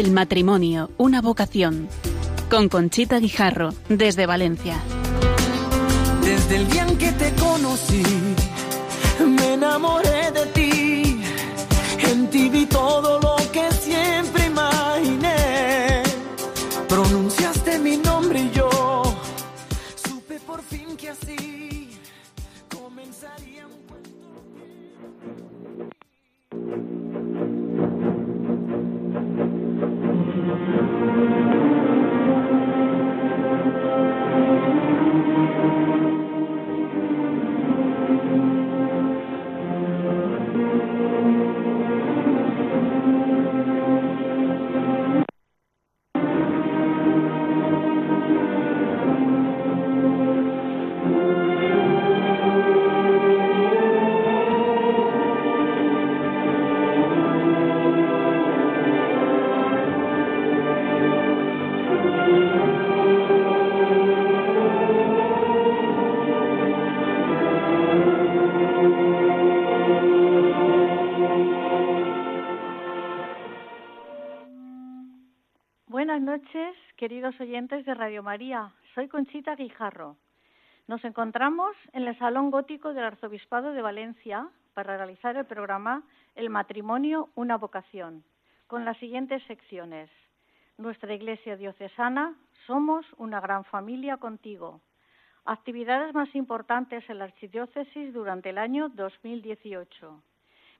El matrimonio, una vocación. Con Conchita Guijarro, desde Valencia. Desde el día en que te conocí, me enamoré de ti. Queridos oyentes de Radio María. Soy Conchita Guijarro. Nos encontramos en el Salón Gótico del Arzobispado de Valencia para realizar el programa El matrimonio, una vocación, con las siguientes secciones. Nuestra Iglesia Diocesana, somos una gran familia contigo. Actividades más importantes en la Archidiócesis durante el año 2018.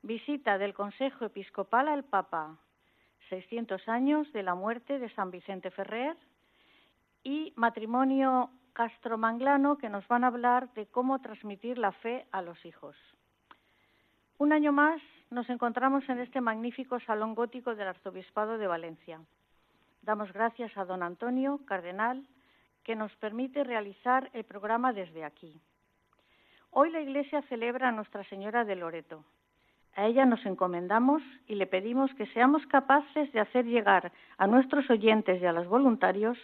Visita del Consejo Episcopal al Papa. 600 años de la muerte de San Vicente Ferrer y matrimonio castromanglano que nos van a hablar de cómo transmitir la fe a los hijos. Un año más nos encontramos en este magnífico salón gótico del Arzobispado de Valencia. Damos gracias a don Antonio, cardenal, que nos permite realizar el programa desde aquí. Hoy la Iglesia celebra a Nuestra Señora de Loreto, a ella nos encomendamos y le pedimos que seamos capaces de hacer llegar a nuestros oyentes y a los voluntarios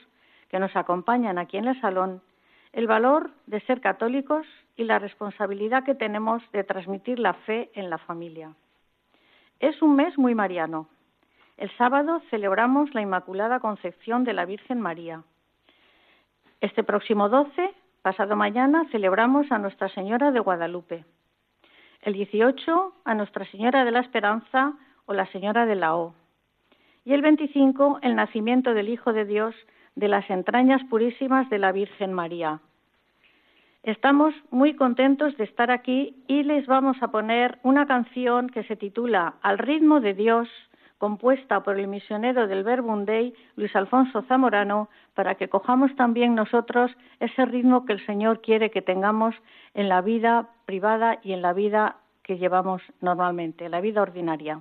que nos acompañan aquí en el salón el valor de ser católicos y la responsabilidad que tenemos de transmitir la fe en la familia. Es un mes muy mariano. El sábado celebramos la Inmaculada Concepción de la Virgen María. Este próximo 12, pasado mañana, celebramos a Nuestra Señora de Guadalupe el 18 a Nuestra Señora de la Esperanza o la Señora de la O. Y el 25 el nacimiento del Hijo de Dios de las entrañas purísimas de la Virgen María. Estamos muy contentos de estar aquí y les vamos a poner una canción que se titula Al ritmo de Dios, compuesta por el misionero del Verbundey, Luis Alfonso Zamorano, para que cojamos también nosotros ese ritmo que el Señor quiere que tengamos en la vida privada y en la vida que llevamos normalmente, la vida ordinaria.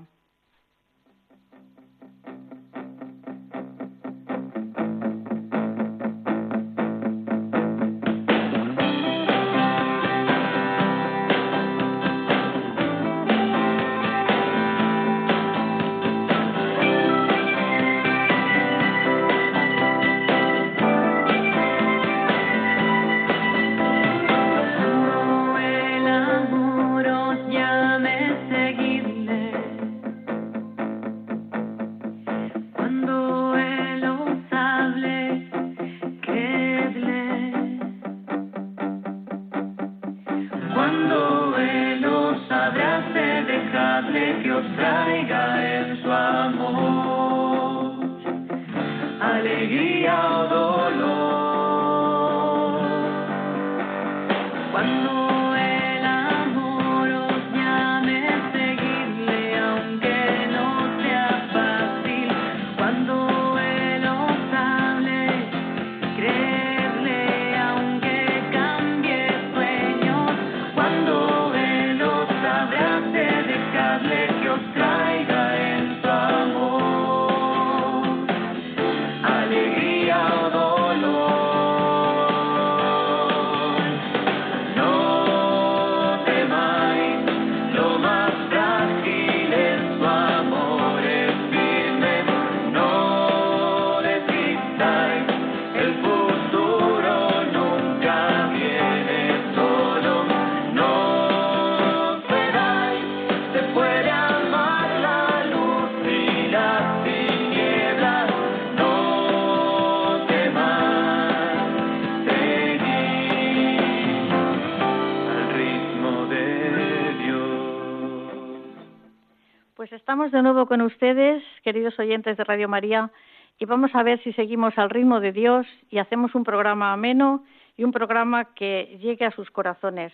Pues estamos de nuevo con ustedes, queridos oyentes de Radio María, y vamos a ver si seguimos al ritmo de Dios y hacemos un programa ameno y un programa que llegue a sus corazones.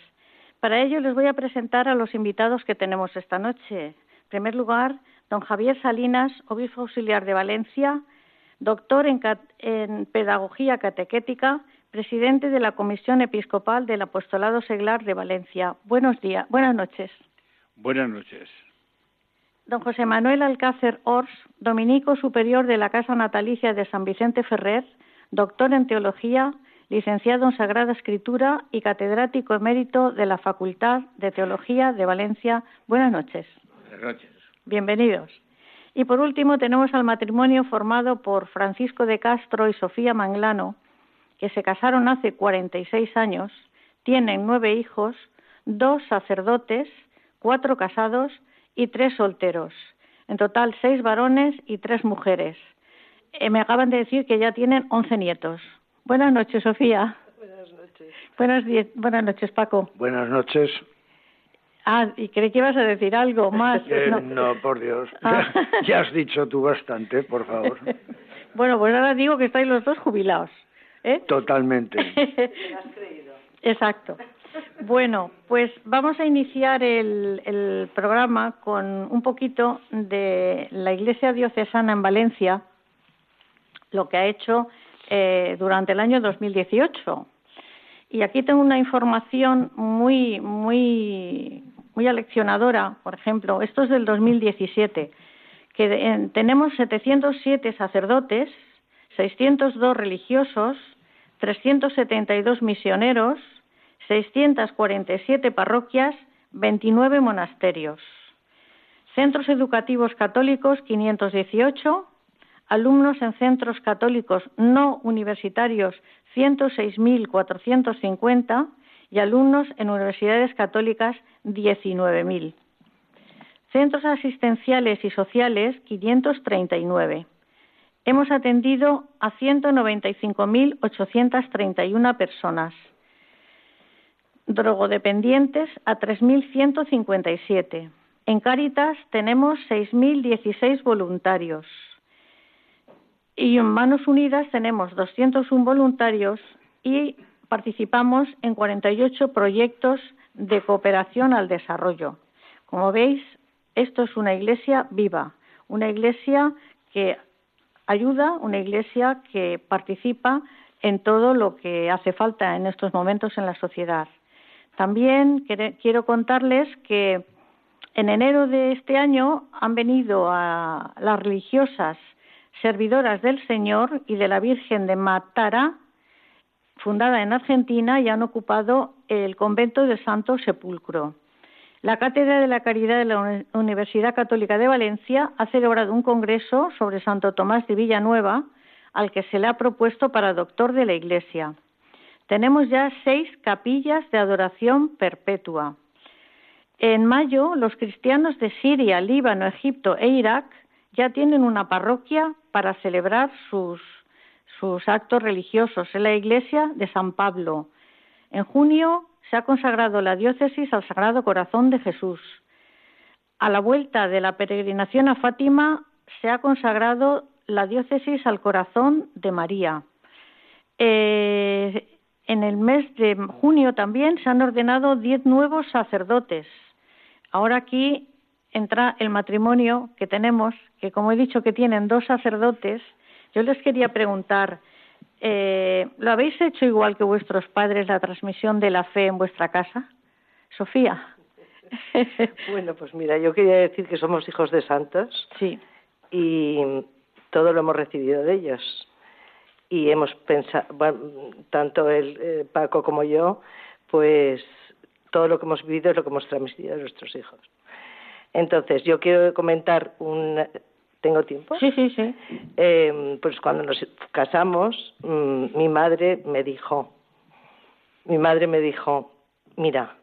Para ello les voy a presentar a los invitados que tenemos esta noche. En primer lugar, don Javier Salinas, obispo auxiliar de Valencia, doctor en, en Pedagogía Catequética, presidente de la Comisión Episcopal del Apostolado Seglar de Valencia. Buenos días, buenas noches. Buenas noches. Don José Manuel Alcácer Ors, dominico superior de la Casa Natalicia de San Vicente Ferrer, doctor en Teología, licenciado en Sagrada Escritura y catedrático emérito de la Facultad de Teología de Valencia. Buenas noches. Buenas noches. Bienvenidos. Y por último tenemos al matrimonio formado por Francisco de Castro y Sofía Manglano, que se casaron hace 46 años, tienen nueve hijos, dos sacerdotes, cuatro casados y tres solteros. En total, seis varones y tres mujeres. Eh, me acaban de decir que ya tienen once nietos. Buenas noches, Sofía. Buenas noches. Buenas, buenas noches, Paco. Buenas noches. Ah, y creí que ibas a decir algo más. Eh, no. por Dios. Ah. ya has dicho tú bastante, por favor. bueno, pues ahora digo que estáis los dos jubilados. ¿eh? Totalmente. has creído? Exacto. Bueno, pues vamos a iniciar el, programa con un poquito de la Iglesia Diocesana en Valencia, lo que ha hecho eh, durante el año 2018. Y aquí tengo una información muy, muy, muy aleccionadora. Por ejemplo, esto es del 2017, que tenemos 707 sacerdotes, 602 religiosos, 372 misioneros, 647 parroquias, 29 monasterios. Centros educativos católicos 518, alumnos en centros católicos no universitarios 106.450 y alumnos en universidades católicas 19.000. Centros asistenciales y sociales 539. Hemos atendido a 195.831 personas drogodependientes a 3.157. En Cáritas tenemos 6.016 voluntarios. Y en Manos Unidas tenemos 201 voluntarios y participamos en 48 proyectos de cooperación al desarrollo. Como veis, esto es una iglesia viva, una iglesia que ayuda, una iglesia que participa en todo lo que hace falta en estos momentos en la sociedad. También quiero contarles que en enero de este año han venido a las religiosas servidoras del Señor y de la Virgen de Matara, fundada en Argentina, y han ocupado el convento del Santo Sepulcro. La Cátedra de la Caridad de la Universidad Católica de Valencia ha celebrado un congreso sobre Santo Tomás de Villanueva, al que se le ha propuesto para doctor de la Iglesia. Tenemos ya seis capillas de adoración perpetua. En mayo, los cristianos de Siria, Líbano, Egipto e Irak ya tienen una parroquia para celebrar sus, actos religiosos en la iglesia de San Pablo. En junio se ha consagrado la diócesis al Sagrado Corazón de Jesús. A la vuelta de la peregrinación a Fátima se ha consagrado la diócesis al Corazón de María. Eh, en el mes de junio también se han ordenado diez nuevos sacerdotes. Ahora aquí entra el matrimonio que tenemos, que como he dicho que tienen dos sacerdotes. Yo les quería preguntar, eh, ¿lo habéis hecho igual que vuestros padres la transmisión de la fe en vuestra casa? Sofía. bueno, pues mira, yo quería decir que somos hijos de santos. Sí. Y todo lo hemos recibido de ellos y hemos pensado, tanto el eh, Paco como yo, pues todo lo que hemos vivido es lo que hemos transmitido a nuestros hijos. Entonces, yo quiero comentar un... ¿Tengo tiempo? Sí, sí, sí. Eh, pues cuando nos casamos, mm, mi madre me dijo, mi madre me dijo, mira,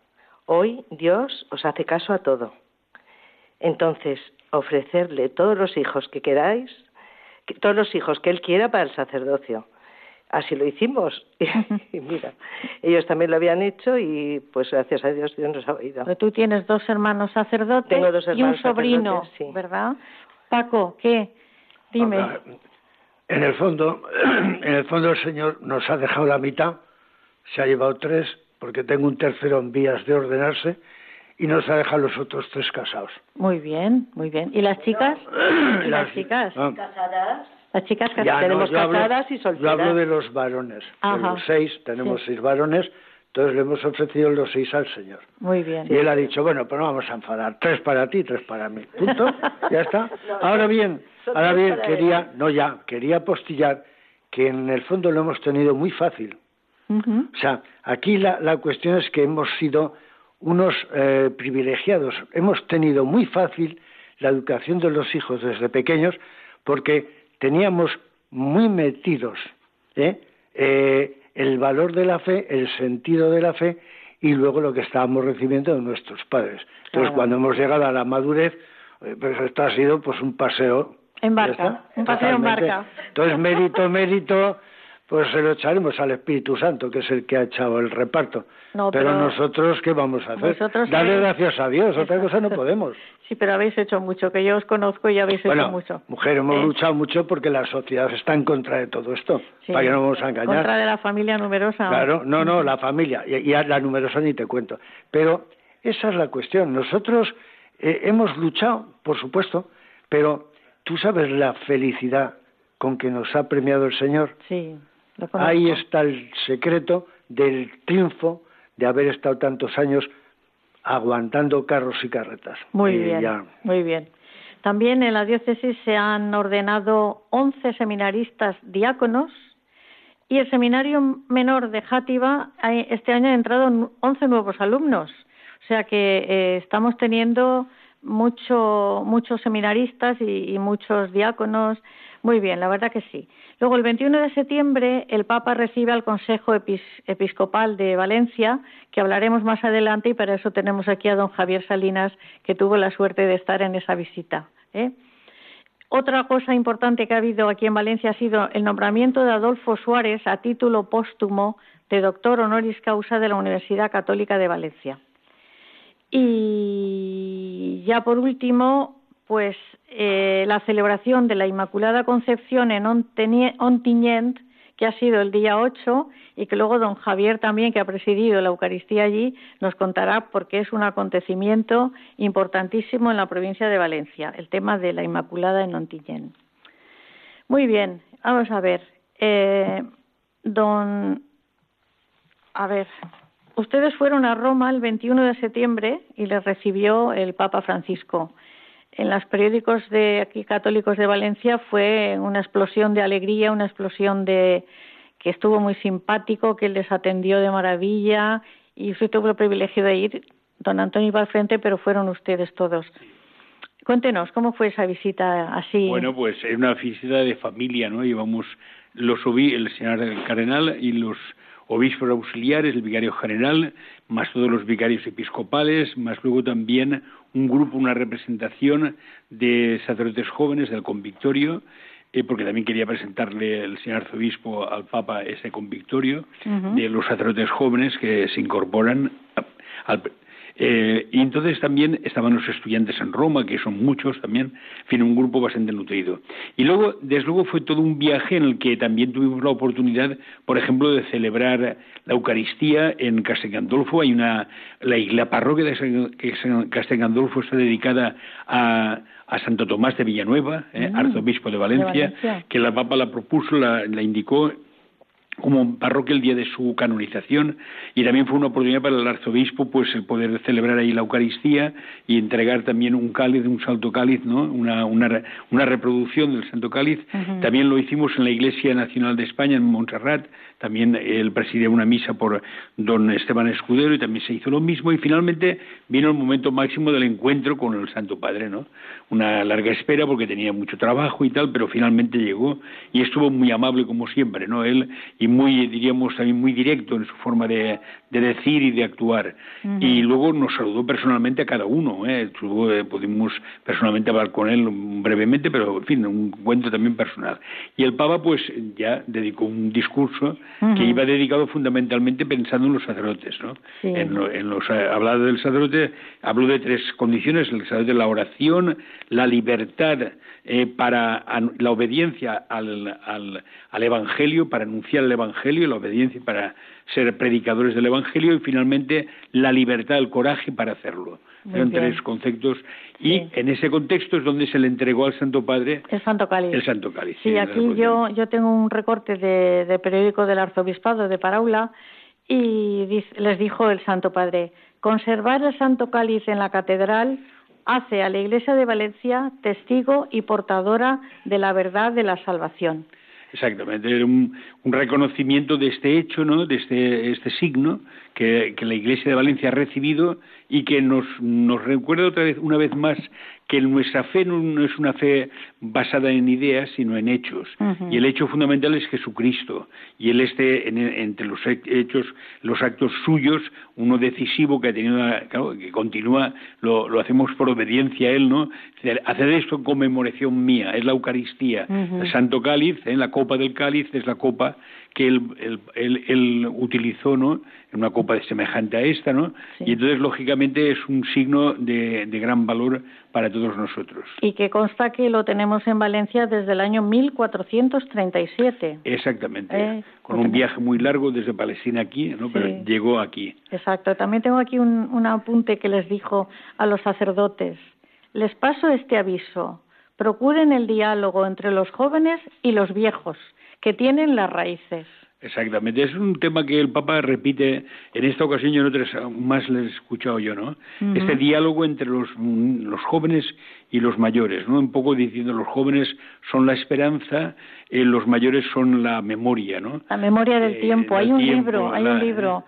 hoy Dios os hace caso a todo. Entonces, ofrecerle todos los hijos que queráis todos los hijos que él quiera para el sacerdocio. así lo hicimos. y mira, ellos también lo habían hecho y pues gracias a Dios Dios nos ha oído. Pero tú tienes dos hermanos sacerdotes Tengo dos y un hermanos sobrino, sí. ¿verdad? Paco, ¿qué? Dime. Ahora, En el fondo, en el fondo el Señor nos ha dejado la mitad, se ha llevado tres, porque tengo un tercero en vías de ordenarse, y nos ha dejado los otros tres casados. Muy bien, muy bien. ¿Y las chicas? ¿Y las Las- chicas? ah, Las chicas que ya no, tenemos yo hablo- casadas y Yo solteras. hablo de los varones. De Ajá. los seis, tenemos Sí. seis varones, entonces le hemos ofrecido los seis al Señor. Muy bien. Y él ha dicho, bueno, pues no vamos a enfadar, tres para ti, tres para mí. Punto, ya está. Ahora bien, ahora bien, quería, no ya, quería apostillar que en el fondo lo hemos tenido muy fácil. O sea, aquí la, la cuestión es que hemos sido unos eh, privilegiados. Hemos tenido muy fácil la educación de los hijos desde pequeños porque teníamos muy metidos ¿eh? Eh, el valor de la fe, el sentido de la fe y luego lo que estábamos recibiendo de nuestros padres. Entonces, Claro. cuando hemos llegado a la madurez, eh, pues esto ha sido pues un paseo. En ¿ya barca, un paseo en barca. Entonces, mérito, mérito, pues se lo echaremos al Espíritu Santo, que es el que ha echado el reparto. No, pero, pero nosotros, ¿qué vamos a hacer? Darle gracias a Dios, otra cosa no podemos. Sí, pero habéis hecho mucho, que yo os conozco y habéis hecho Bueno, mucho. mujer, hemos ¿Eh? luchado mucho porque la sociedad está en contra de todo esto. Sí. Para que no vamos a engañar. Contra de la familia numerosa. Claro, no, no, la familia, y, y a la numerosa ni te cuento. Pero esa es la cuestión. Nosotros eh, hemos luchado, por supuesto, pero tú sabes la felicidad con que nos ha premiado el Señor. Sí. Ahí está el secreto del triunfo de haber estado tantos años aguantando carros y carretas. Muy Y bien, ya- muy bien. También en la diócesis se han ordenado 11 seminaristas diáconos y el seminario menor de Játiva ha- este año ha entrado en 11 nuevos alumnos. O sea que eh, estamos teniendo mucho, muchos seminaristas y, muchos diáconos. Muy bien, la verdad que sí. Luego, el 21 de septiembre, el Papa recibe al Consejo Epis- Episcopal de Valencia, que hablaremos más adelante, y para eso tenemos aquí a don Javier Salinas, que tuvo la suerte de estar en esa visita. ¿eh? Otra cosa importante que ha habido aquí en Valencia ha sido el nombramiento de Adolfo Suárez a título póstumo de doctor honoris causa de la Universidad Católica de Valencia. Y ya por último, pues eh, la celebración de la Inmaculada Concepción en Ontinyent, que ha sido el día 8 y que luego don Javier también, que ha presidido la Eucaristía allí, nos contará porque es un acontecimiento importantísimo en la provincia de Valencia, el tema de la Inmaculada en Ontinyent. Muy bien, vamos a ver. Eh, don, a ver, ustedes fueron a Roma el 21 de septiembre y les recibió el Papa Francisco. En los periódicos de aquí católicos de Valencia fue una explosión de alegría, una explosión de que estuvo muy simpático, que les atendió de maravilla y usted tuvo el privilegio de ir. Don Antonio iba al frente, pero fueron ustedes todos. Cuéntenos, ¿cómo fue esa visita así? Bueno, pues es una visita de familia, ¿no? Llevamos los el señor cardenal y los obispos auxiliares, el vicario general, más todos los vicarios episcopales, más luego también un grupo, una representación de sacerdotes jóvenes del convictorio, eh, porque también quería presentarle el señor arzobispo al Papa ese convictorio de los sacerdotes jóvenes que se incorporan a- al, eh, y entonces también estaban los estudiantes en Roma, que son muchos también, en fin, un grupo bastante nutrido. Y luego, desde luego, fue todo un viaje en el que también tuvimos la oportunidad, por ejemplo, de celebrar la Eucaristía en Castel Gandolfo. Hay una, la, la parroquia de San- que San- Castel Gandolfo está dedicada a, a Santo Tomás de Villanueva, eh, Mm, arzobispo de Valencia, Valencia. que la Papa la propuso, la, la indicó como parroquia el día de su canonización y también fue una oportunidad para el arzobispo pues el poder celebrar ahí la Eucaristía y entregar también un cáliz, un santo cáliz, ¿no? Una, una, re- una reproducción del santo cáliz. Ujú. También lo hicimos en la Iglesia Nacional de España en Montserrat, también él presidía una misa por don Esteban Escudero y también se hizo lo mismo y finalmente vino el momento máximo del encuentro con el Santo Padre, ¿no? Una larga espera porque tenía mucho trabajo y tal, pero finalmente llegó y estuvo muy amable como siempre, ¿no? Él y muy, diríamos, también muy directo en su forma de, decir y de actuar. Y luego nos saludó personalmente a cada uno. ¿eh? eh pudimos personalmente hablar con él brevemente, pero en fin, un cuento también personal. Y el Papa, pues, ya dedicó un discurso que iba dedicado fundamentalmente pensando en los sacerdotes, ¿no? En, los, eh, hablado del sacerdote, habló de tres condiciones: el sacerdote, la oración, la libertad eh, para la obediencia al, al, Evangelio, para anunciar el Evangelio, la obediencia para ser predicadores del Evangelio y finalmente la libertad, el coraje para hacerlo. Eran tres conceptos y en ese contexto es donde se le entregó al Santo Padre el Santo Cáliz. El Santo Cáliz. Sí, aquí yo, yo tengo un recorte de, de periódico del Arzobispado de Paraula y les dijo el Santo Padre, conservar el Santo Cáliz en la catedral hace a la Iglesia de Valencia testigo y portadora de la verdad de la salvación. Exactamente, era un, reconocimiento de este hecho, ¿no? de este, este signo que, que, la Iglesia de Valencia ha recibido y que nos, nos recuerda otra vez, una vez más, que nuestra fe no, es una fe basada en ideas, sino en hechos. Y el hecho fundamental es Jesucristo. Y él este, entre los hechos, los actos suyos, uno decisivo que ha tenido, que continúa, lo, lo, hacemos por obediencia a él, ¿no? Hacer esto en conmemoración mía, es la Eucaristía. El Santo Cáliz, ¿eh? la copa del cáliz es la copa que él, él, utilizó, ¿no? En una copa semejante a esta, ¿no? Y entonces, lógicamente, es un signo de, de, gran valor para todos nosotros. Y que consta que lo tenemos en Valencia desde el año 1437. Exactamente. Eh, con un viaje muy largo desde Palestina aquí, ¿no? Pero llegó aquí. Exacto. También tengo aquí un, un apunte que les dijo a los sacerdotes. Les paso este aviso. Procuren el diálogo entre los jóvenes y los viejos que tienen las raíces. Exactamente, es un tema que el Papa repite en esta ocasión y en otras más le he escuchado yo, ¿no? Este diálogo entre los, los jóvenes y los mayores, ¿no? Un poco diciendo los jóvenes son la esperanza, eh, los mayores son la memoria, ¿no? La memoria del eh, tiempo. Hay un libro, hay un libro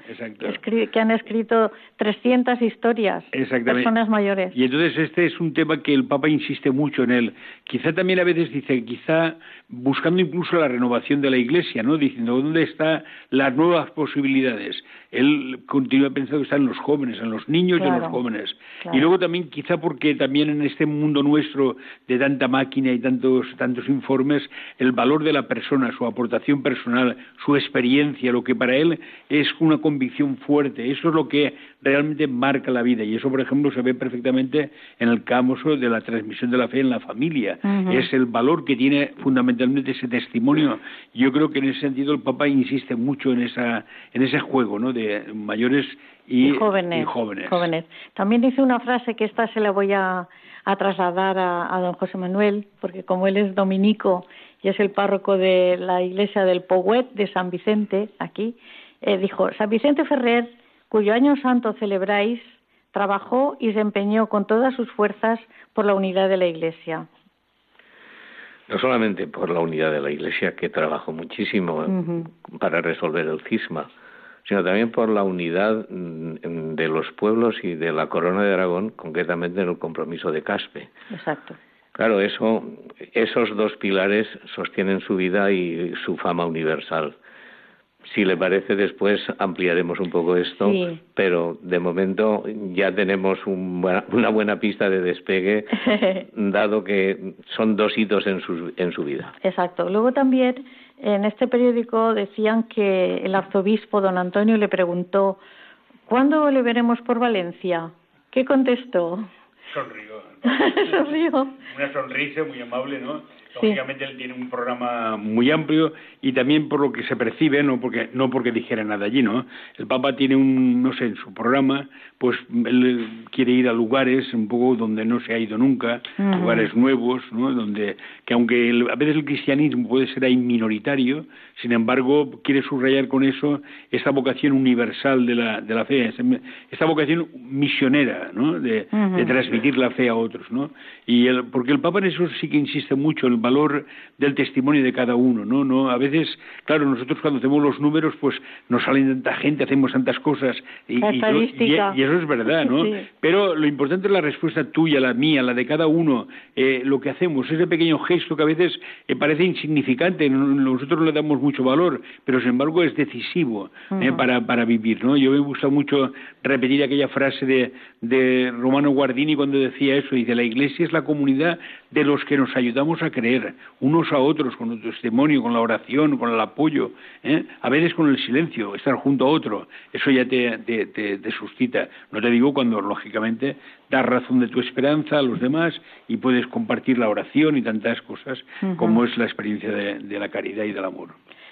que han escrito 300 historias, personas mayores. Y entonces este es un tema que el Papa insiste mucho en él. Quizá también a veces dice, quizá buscando incluso la renovación de la Iglesia, ¿no? Diciendo dónde están las nuevas posibilidades. Él continúa pensando que están los jóvenes, en los niños y en los jóvenes. Y luego también quizá porque también en este mundo mundo nuestro de tanta máquina y tantos, tantos informes, el valor de la persona, su aportación personal, su experiencia, lo que para él es una convicción fuerte, eso es lo que realmente marca la vida y eso, por ejemplo, se ve perfectamente en el campo de la transmisión de la fe en la familia. Es el valor que tiene fundamentalmente ese testimonio. Yo creo que en ese sentido el Papa insiste mucho en, esa, en ese juego ¿no? de mayores y, jóvenes, jóvenes. También dice una frase que esta se la voy a a trasladar a, don José Manuel, porque como él es dominico y es el párroco de la iglesia del Pouet de San Vicente, aquí, eh, dijo, San Vicente Ferrer, cuyo año santo celebráis, trabajó y se empeñó con todas sus fuerzas por la unidad de la iglesia. No solamente por la unidad de la iglesia, que trabajó muchísimo para resolver el cisma, sino también por la unidad mm, de los pueblos y de la corona de Aragón, concretamente en el compromiso de Caspe. Exacto. Claro, eso, esos dos pilares sostienen su vida y su fama universal. Si le parece, después ampliaremos un poco esto, pero de momento ya tenemos una buena pista de despegue, dado que son dos hitos en su, en su vida. Exacto. Luego también en este periódico decían que el arzobispo don Antonio le preguntó ¿Cuándo le veremos por Valencia? ¿Qué contestó? Sonrió. Una sonrisa muy amable, ¿no? Lógicamente él tiene un programa muy amplio y también por lo que se percibe, no porque no porque dijera nada allí, ¿no? El Papa tiene un, no sé, en su programa, pues él quiere ir a lugares un poco donde no se ha ido nunca, lugares nuevos, ¿no? Donde que aunque a veces el cristianismo puede ser ahí minoritario, sin embargo quiere subrayar con eso esta vocación universal de la de la fe, esta vocación misionera, ¿no? De, de transmitir la fe a otros otros, ¿no? Y el, porque el Papa en eso sí que insiste mucho, el valor del testimonio de cada uno, ¿no? no A veces, claro, nosotros cuando hacemos los números, pues nos salen tanta gente, hacemos tantas cosas, y, y, eso es verdad, ¿no? Pero lo importante es la respuesta tuya, la mía, la de cada uno, eh, lo que hacemos, ese pequeño gesto que a veces eh, parece insignificante, nosotros le damos mucho valor, pero sin embargo es decisivo eh, para, para vivir, ¿no? Yo me gusta mucho repetir aquella frase de, de Romano Guardini cuando decía eso, dice, la Iglesia es la comunidad de los que nos ayudamos a creer, unos a otros, con el testimonio, con la oración, con el apoyo, ¿eh? a veces con el silencio, estar junto a otro, eso ya te, te, suscita. No te digo cuando, lógicamente, das razón de tu esperanza a los demás y puedes compartir la oración y tantas cosas como es la experiencia de, la caridad y del amor.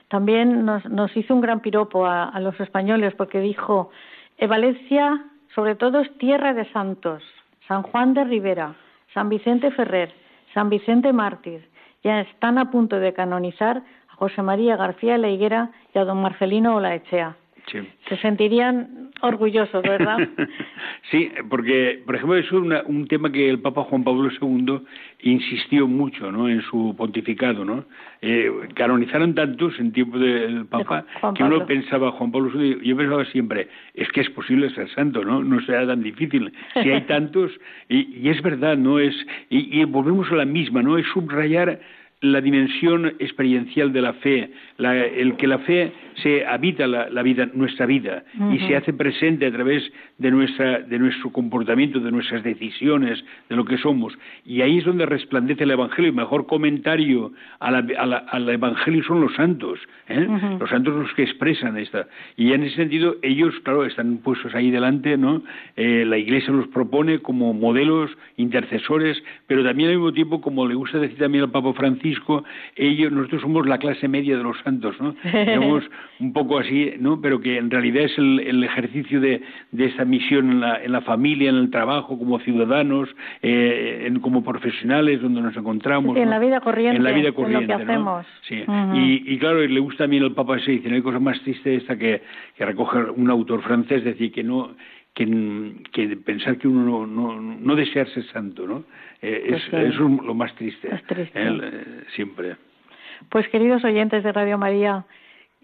También nos, nos hizo un gran piropo a, los españoles porque dijo, eh, Valencia sobre todo es tierra de santos, San Juan de Rivera, San Vicente Ferrer, San Vicente Mártir, ya están a punto de canonizar a José María García La Higuera y a don Marcelino Olaechea. Se sentirían orgullosos, ¿verdad? sí, porque, por ejemplo, es un tema que el Papa Juan Pablo II insistió mucho ¿no? en su pontificado. ¿no? Eh, canonizaron tantos en tiempo del Papa que uno pensaba, Juan Pablo II, yo pensaba siempre, es que es posible ser santo, ¿no? No será tan difícil. Si hay tantos, y, y es verdad, ¿no? es y, y volvemos a la misma, ¿no? Es subrayar la dimensión experiencial de la fe, el que la fe se habita la, vida, nuestra vida y se hace presente a través de, nuestra, de nuestro comportamiento, de nuestras decisiones, de lo que somos. Y ahí es donde resplandece el Evangelio. El mejor comentario al Evangelio son los santos, ¿eh? los santos los que expresan esta. Y en ese sentido, ellos, claro, están puestos ahí delante, ¿no? Eh, la Iglesia los propone como modelos intercesores, pero también al mismo tiempo, como le gusta decir también al Papa Francisco, ellos, nosotros somos la clase media de los santos, ¿no? Somos un poco así, ¿no? Pero que en realidad es el, ejercicio de, de esa misión en la, en la, familia, en el trabajo, como ciudadanos, eh, en, como profesionales, donde nos encontramos. en la vida corriente. En la vida corriente, lo que hacemos. Sí. y, y, claro, le gusta también al Papa ese, dice, no hay cosa más triste esta que, que recoge un autor francés, decir, que no que, que, pensar que uno no, no, no desea ser santo, ¿no? Eh, es, es, lo más triste. Eh, siempre. Pues queridos oyentes de Radio María,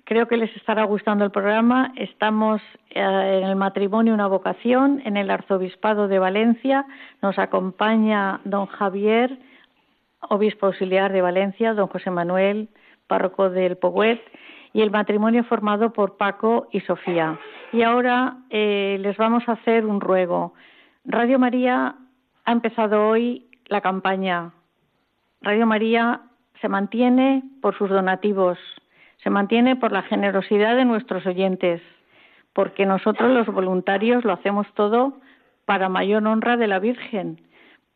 creo que les estará gustando el programa. Estamos eh, en el matrimonio Una Vocación, en el Arzobispado de Valencia. Nos acompaña don Javier, obispo auxiliar de Valencia, don José Manuel, párroco del Poguet, y el matrimonio formado por Paco y Sofía. Y ahora eh, les vamos a hacer un ruego. Radio María ha empezado hoy la campaña. Radio María se mantiene por sus donativos, se mantiene por la generosidad de nuestros oyentes, porque nosotros los voluntarios lo hacemos todo para mayor honra de la Virgen,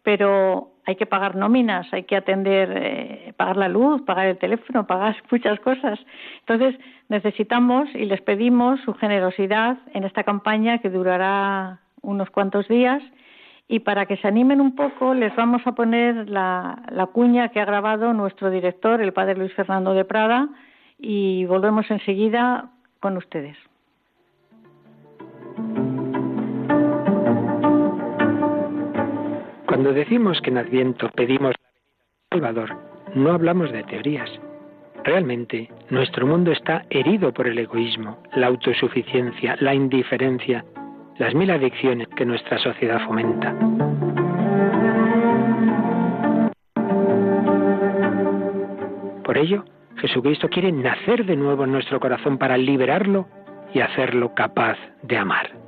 pero hay que pagar nóminas, hay que atender, eh, pagar la luz, pagar el teléfono, pagar muchas cosas. Entonces necesitamos y les pedimos su generosidad en esta campaña que durará unos cuantos días y para que se animen un poco, les vamos a poner la, la cuña que ha grabado nuestro director, el padre Luis Fernando de Prada, y volvemos enseguida con ustedes. Cuando decimos que en Adviento pedimos Salvador, no hablamos de teorías. Realmente, nuestro mundo está herido por el egoísmo, la autosuficiencia, la indiferencia, las mil adicciones que nuestra sociedad fomenta. Por ello, Jesucristo quiere nacer de nuevo en nuestro corazón para liberarlo y hacerlo capaz de amar.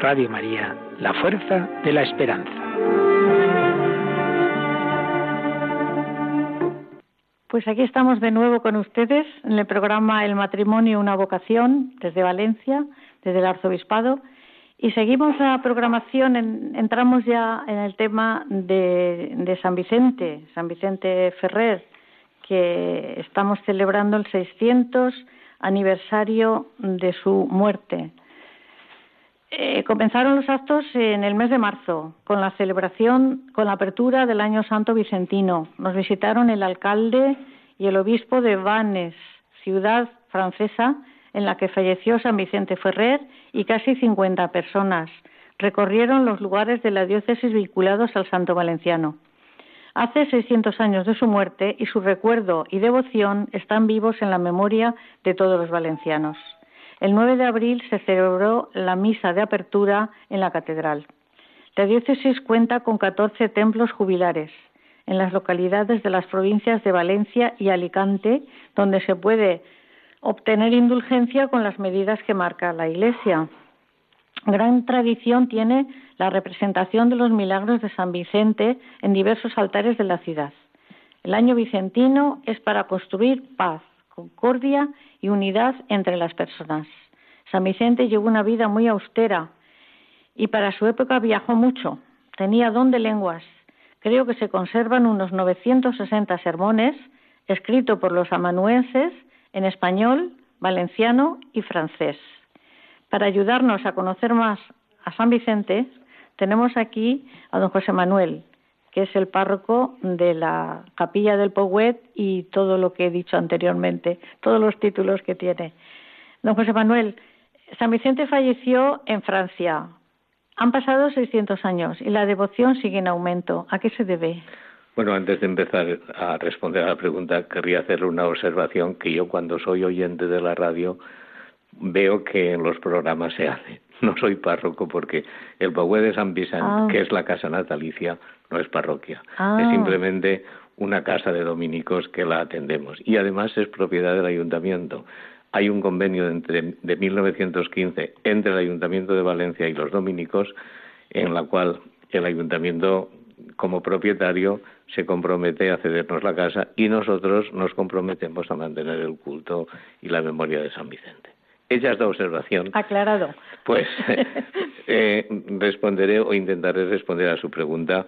Radio María, la fuerza de la esperanza. Pues aquí estamos de nuevo con ustedes en el programa El matrimonio, una vocación, desde Valencia, desde el arzobispado Y seguimos la programación, entramos ya en el tema de, San Vicente, San Vicente Ferrer, que estamos celebrando el 600 aniversario de su muerte. Eh, comenzaron los actos en el mes de marzo, con la celebración, con la apertura del Año Santo Vicentino. Nos visitaron el alcalde y el obispo de Vannes, ciudad francesa, en la que falleció San Vicente Ferrer y casi 50 personas. Recorrieron los lugares de la diócesis vinculados al Santo Valenciano. Hace 600 años de su muerte y su recuerdo y devoción están vivos en la memoria de todos los valencianos. El 9 de abril se celebró la misa de apertura en la catedral. La diócesis cuenta con 14 templos jubilares en las localidades de las provincias de Valencia y Alicante, donde se puede obtener indulgencia con las medidas que marca la Iglesia. Gran tradición tiene la representación de los milagros de San Vicente en diversos altares de la ciudad. El año vicentino es para construir paz, concordia y unidad entre las personas. San Vicente llevó una vida muy austera y para su época viajó mucho. Tenía don de lenguas. Creo que se conservan unos 960 sermones escritos por los amanuenses en español, valenciano y francés. Para ayudarnos a conocer más a San Vicente, tenemos aquí a don José Manuel, que es el párroco de la capilla del Pouet y todo lo que he dicho anteriormente, todos los títulos que tiene. Don José Manuel, San Vicente falleció en Francia. Han pasado 600 años y la devoción sigue en aumento. ¿A qué se debe? Bueno, antes de empezar a responder a la pregunta, querría hacer una observación que yo cuando soy oyente de la radio veo que en los programas se hace. No soy párroco porque el Paué de San Vicente, ah. que es la casa natalicia, no es parroquia. Ah. Es simplemente una casa de dominicos que la atendemos. Y además es propiedad del ayuntamiento. Hay un convenio de, de 1915 entre el ayuntamiento de Valencia y los dominicos en la cual el ayuntamiento como propietario se compromete a cedernos la casa y nosotros nos comprometemos a mantener el culto y la memoria de San Vicente. Hecha esta observación. Aclarado. Pues eh, responderé o intentaré responder a su pregunta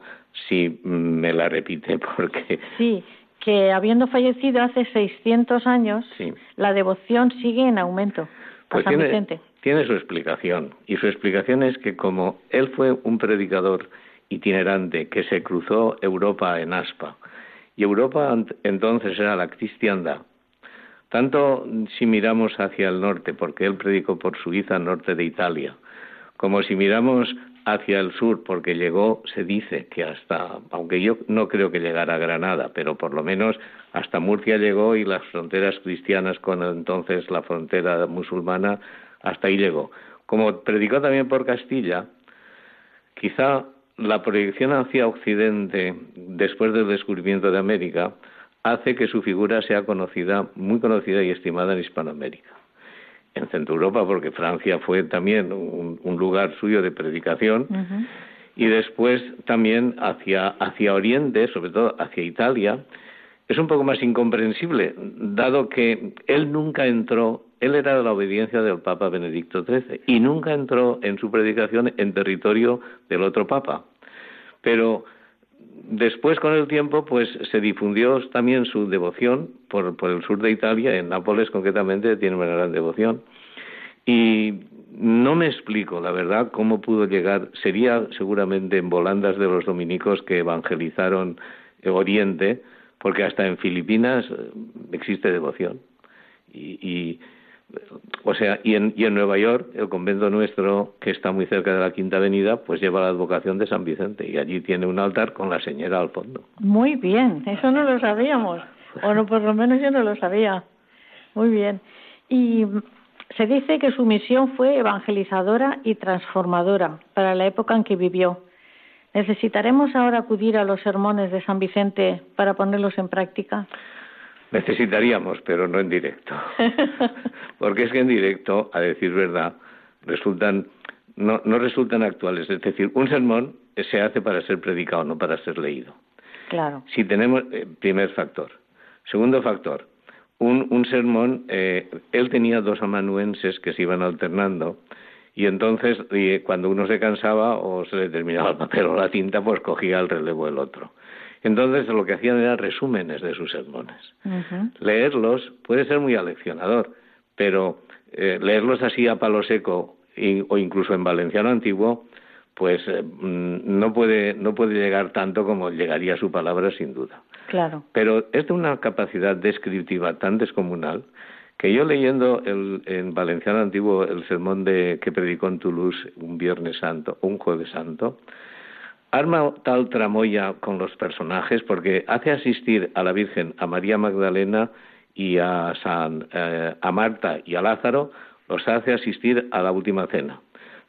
si me la repite, porque. Sí, que habiendo fallecido hace 600 años, la devoción sigue en aumento pues San Vicente. Tiene su explicación. Y su explicación es que, como él fue un predicador itinerante que se cruzó Europa en aspa. Y Europa entonces era la cristiandad. Tanto si miramos hacia el norte, porque él predicó por Suiza, norte de Italia, como si miramos hacia el sur, porque llegó, se dice que hasta, aunque yo no creo que llegara a Granada, pero por lo menos hasta Murcia llegó y las fronteras cristianas con entonces la frontera musulmana, hasta ahí llegó. Como predicó también por Castilla, quizá la proyección hacia Occidente después del descubrimiento de América hace que su figura sea conocida, muy conocida y estimada en Hispanoamérica. En Centro Europa, porque Francia fue también un, lugar suyo de predicación, y después también hacia, hacia Oriente, sobre todo hacia Italia, es un poco más incomprensible, dado que él nunca entró, él era de la obediencia del Papa Benedicto XIII y nunca entró en su predicación en territorio del otro Papa. Pero después, con el tiempo, pues se difundió también su devoción por, por el sur de Italia, en Nápoles concretamente tiene una gran devoción. Y no me explico, la verdad, cómo pudo llegar. Sería seguramente en volandas de los dominicos que evangelizaron Oriente, porque hasta en Filipinas eh, existe devoción. Y, o sea, y en, y en Nueva York, el convento nuestro, que está muy cerca de la Quinta Avenida, pues lleva la advocación de San Vicente y allí tiene un altar con la señora al fondo. Muy bien, eso no lo sabíamos, o no, por lo menos yo no lo sabía. Muy bien. Y se dice que su misión fue evangelizadora y transformadora para la época en que vivió. ¿Necesitaremos ahora acudir a los sermones de San Vicente para ponerlos en práctica? Necesitaríamos, pero no en directo. Porque es que en directo, a decir verdad, resultan no, no resultan actuales. Es decir, un sermón se hace para ser predicado, no para ser leído. Claro. Si tenemos, eh, primer factor. Segundo factor, un, un sermón, eh, él tenía dos amanuenses que se iban alternando y entonces cuando uno se cansaba o se le terminaba el papel o la tinta, pues cogía el relevo el otro. Entonces lo que hacían eran resúmenes de sus sermones. Leerlos puede ser muy aleccionador, pero eh, leerlos así a palo seco o incluso en valenciano antiguo, pues eh, mm, no puede no puede llegar tanto como llegaría su palabra sin duda. Claro. Pero es de una capacidad descriptiva tan descomunal que yo leyendo el, en valenciano antiguo el sermón de que predicó en Toulouse un Viernes Santo, un Jueves Santo, arma tal tramoya con los personajes porque hace asistir a la Virgen, a María Magdalena y a, San, eh, a Marta y a Lázaro, los hace asistir a la última cena.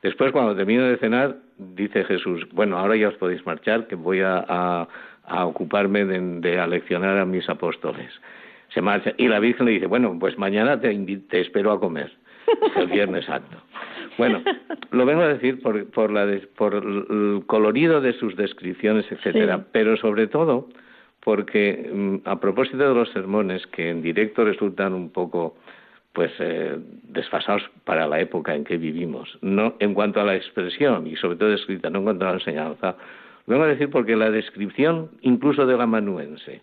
Después, cuando termina de cenar, dice Jesús, bueno, ahora ya os podéis marchar, que voy a, ocuparme de, de aleccionar a mis apóstoles se marcha. Y la Virgen le dice, bueno, pues mañana te, te espero a comer, el Viernes Santo. Bueno, lo vengo a decir por, por, la por el colorido de sus descripciones, etcétera, pero sobre todo porque mm, a propósito de los sermones que en directo resultan un poco pues eh, desfasados para la época en que vivimos, no en cuanto a la expresión y sobre todo escrita, no en cuanto a la enseñanza. Lo vengo a decir porque la descripción incluso de la manuense,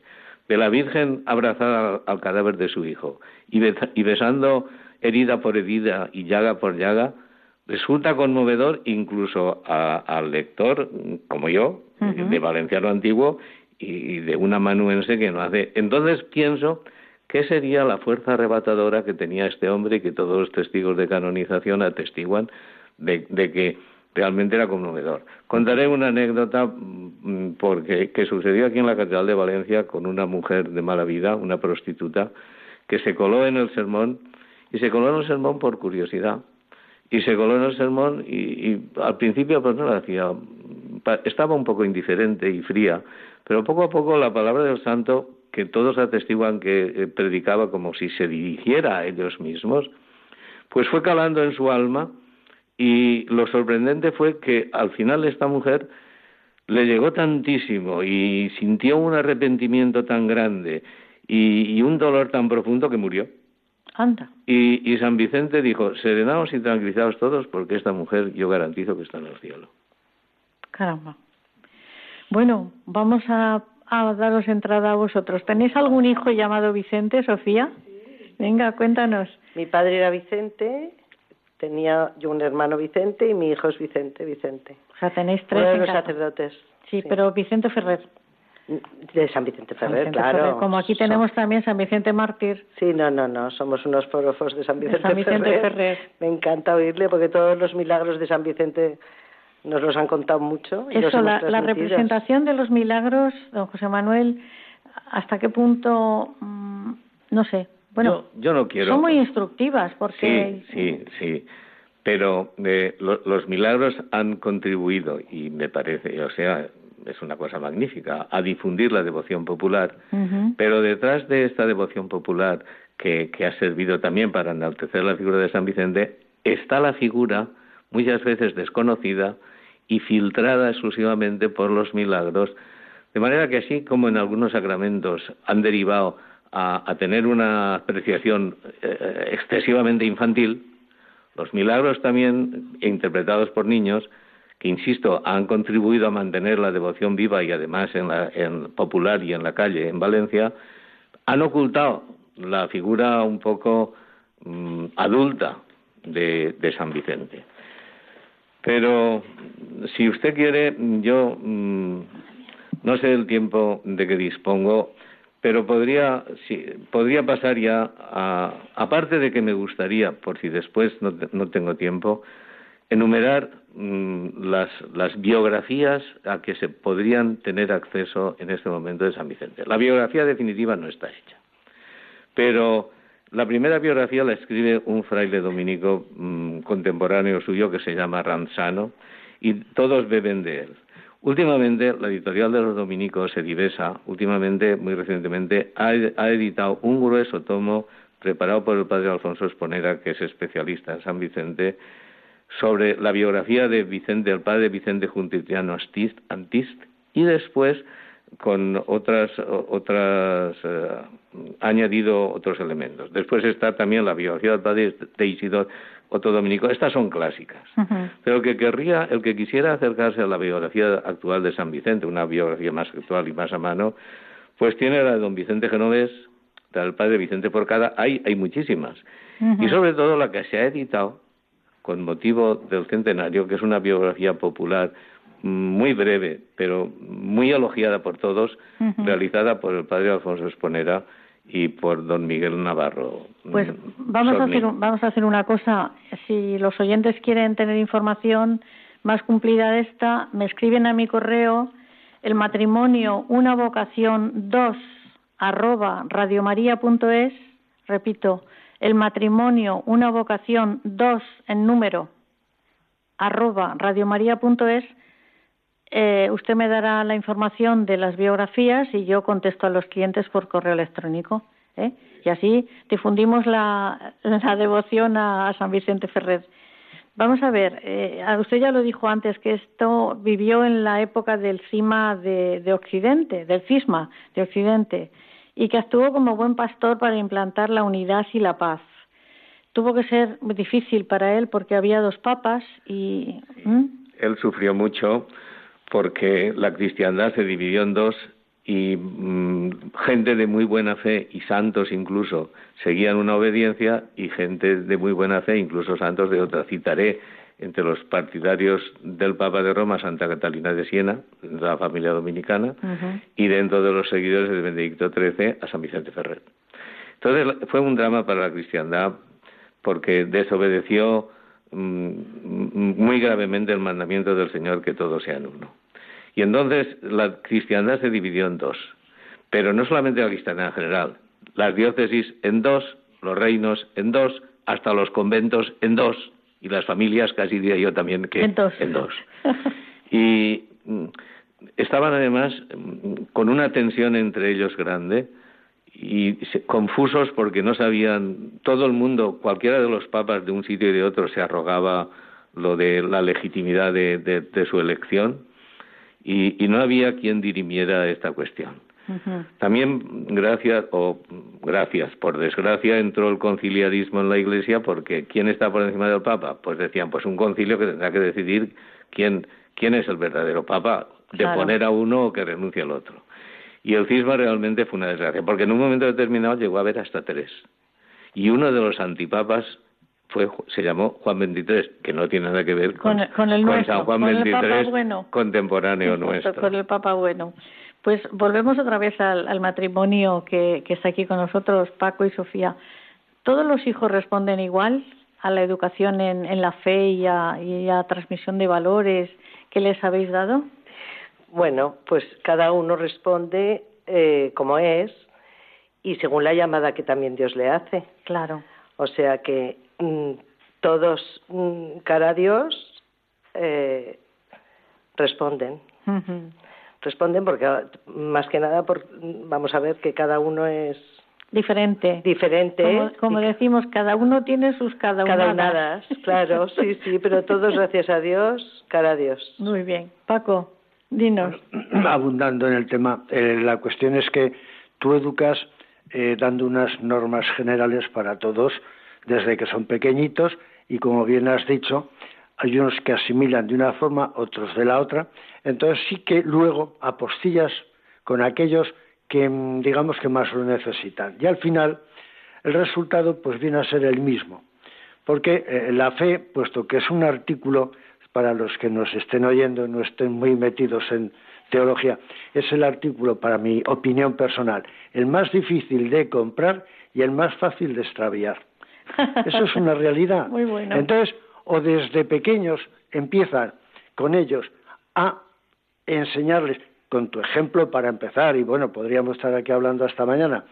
de la Virgen abrazada al cadáver de su hijo y besando herida por herida y llaga por llaga, resulta conmovedor incluso al lector como yo, de valenciano antiguo y, de un amanuense que no hace. Entonces pienso qué sería la fuerza arrebatadora que tenía este hombre y que todos los testigos de canonización atestiguan de que realmente era conmovedor. Contaré una anécdota mm, porque que sucedió aquí en la Catedral de Valencia con una mujer de mala vida, una prostituta, que se coló en el sermón y se coló en el sermón por curiosidad. Y se coló en el sermón y, al principio pues no lo hacía, estaba un poco indiferente y fría, pero poco a poco la palabra del santo, que todos atestiguan que eh, predicaba como si se dirigiera a ellos mismos, pues fue calando en su alma y lo sorprendente fue que al final esta mujer le llegó tantísimo y sintió un arrepentimiento tan grande y, un dolor tan profundo que murió. Anda. Y, y, San Vicente dijo, serenaos y tranquilizaos todos porque esta mujer yo garantizo que está en el cielo. Caramba. Bueno, vamos a, a daros entrada a vosotros. ¿Tenéis algún hijo llamado Vicente, Sofía? Venga, cuéntanos. Mi padre era Vicente tenía yo un hermano Vicente y mi hijo es Vicente, Vicente. O sea, tenéis tres. los sacerdotes. Sí, pero Vicente Ferrer. De San Vicente Ferrer, claro. Como aquí tenemos también San Vicente Mártir. Sí, no, no, no, somos unos forofos de San Vicente, Ferrer. Me encanta oírle porque todos los milagros de San Vicente nos los han contado mucho. Eso, la, la, representación de los milagros, don José Manuel, ¿hasta qué punto? Mm, no sé, bueno, yo, no quiero. Son muy instructivas porque. Sí, sí, sí. Pero eh, los milagros han contribuido, y me parece, o sea, es una cosa magnífica, a difundir la devoción popular. Pero detrás de esta devoción popular, que, que ha servido también para enaltecer la figura de San Vicente, está la figura, muchas veces desconocida y filtrada exclusivamente por los milagros. De manera que así como en algunos sacramentos han derivado a, tener una apreciación eh, excesivamente infantil, los milagros también interpretados por niños, que insisto, han contribuido a mantener la devoción viva y además en, la, en popular y en la calle en Valencia, han ocultado la figura un poco mm, adulta de, San Vicente. Pero si usted quiere, yo mm, no sé el tiempo de que dispongo pero podría, sí, podría pasar ya a, aparte de que me gustaría, por si después no, tengo tiempo, enumerar las, las biografías a que se podrían tener acceso en este momento de San Vicente. La biografía definitiva no está hecha, pero la primera biografía la escribe un fraile dominico mm, contemporáneo suyo que se llama Ranzano y todos beben de él. Últimamente, la editorial de los dominicos, Edivesa, últimamente, muy recientemente, ha, editado un grueso tomo preparado por el padre Alfonso Esponera, que es especialista en San Vicente, sobre la biografía de Vicente, el padre Vicente Juntitriano Antist, y después con otras, otras eh, ha añadido otros elementos. Después está también la biografía del padre de Isidoro, otro dominico. Estas son clásicas. Pero el que querría, el que quisiera acercarse a la biografía actual de San Vicente, una biografía más actual y más a mano, pues tiene la de don Vicente Genovés, del padre Vicente Porcada, hay, hay muchísimas. Y sobre todo la que se ha editado con motivo del centenario, que es una biografía popular muy breve, pero muy elogiada por todos, realizada por el padre Alfonso Esponera y por don Miguel Navarro. Pues vamos a, hacer, vamos a hacer una cosa. Si los oyentes quieren tener información más cumplida de esta, me escriben a mi correo el matrimonio una vocación 2 arroba radiomaria.es, repito, el matrimonio una vocación 2 en número arroba radiomaria.es, eh, usted me dará la información de las biografías y yo contesto a los clientes por correo electrónico. ¿eh? Y así difundimos la, la devoción a, San Vicente Ferrer. Vamos a ver, eh, usted ya lo dijo antes, que esto vivió en la época del cima de, de Occidente, del cisma de Occidente, y que actuó como buen pastor para implantar la unidad y la paz. Tuvo que ser difícil para él porque había dos papas y... Él sufrió mucho porque la cristiandad se dividió en dos y mm, gente de muy buena fe y santos incluso seguían una obediencia y gente de muy buena fe, incluso santos de otra. Citaré entre los partidarios del Papa de Roma, Santa Catalina de Siena, de la familia dominicana, y dentro de los seguidores de Benedicto XIII a San Vicente Ferrer. Entonces fue un drama para la cristiandad porque desobedeció Mm, muy gravemente el mandamiento del Señor que todos sean uno. Y entonces la cristiandad se dividió en dos, pero no solamente la cristiandad en general, las diócesis en dos, los reinos en dos, hasta los conventos en dos, y las familias casi diría yo también que en dos. En dos. y mm, estaban además mm, con una tensión entre ellos grande, y confusos porque no sabían, todo el mundo, cualquiera de los papas de un sitio y de otro se arrogaba lo de la legitimidad de, su elección y, no había quien dirimiera esta cuestión. También gracias o gracias por desgracia entró el conciliarismo en la Iglesia porque quién está por encima del Papa pues decían pues un concilio que tendrá que decidir quién quién es el verdadero Papa de poner a uno o que renuncie al otro y el cisma realmente fue una desgracia, porque en un momento determinado llegó a haber hasta tres. Y uno de los antipapas fue, se llamó Juan XXIII, que no tiene nada que ver con, con, el San Juan XXIII, contemporáneo nuestro. Con el Papa bueno. Pues volvemos otra vez al, matrimonio que, está aquí con nosotros, Paco y Sofía. ¿Todos los hijos responden igual a la educación en, la fe y a, y a transmisión de valores que les habéis dado? Bueno, pues cada uno responde eh, como es y según la llamada que también Dios le hace. Claro. O sea que mm, todos, mm, cara a Dios, eh, responden. Responden porque, más que nada, por, vamos a ver que cada uno es diferente. Diferente. Como, decimos, cada uno tiene sus cada Cada claro, sí, sí, pero todos, gracias a Dios, cara a Dios. Muy bien. Paco. Dinos. abundando en el tema, eh, la cuestión es que tú educas eh, dando unas normas generales para todos desde que son pequeñitos y como bien has dicho, hay unos que asimilan de una forma, otros de la otra. Entonces sí que luego apostillas con aquellos que mm, digamos que más lo necesitan. Y al final el resultado pues viene a ser el mismo. Porque eh, la fe, puesto que es un artículo para los que nos estén oyendo y no estén muy metidos en teología, es el artículo, para mi opinión personal, el más difícil de comprar y el más fácil de extraviar. Eso es una realidad. Muy bueno. Entonces, o desde pequeños empiezan con ellos a enseñarles, con tu ejemplo para empezar, y bueno, podríamos estar aquí hablando hasta mañana,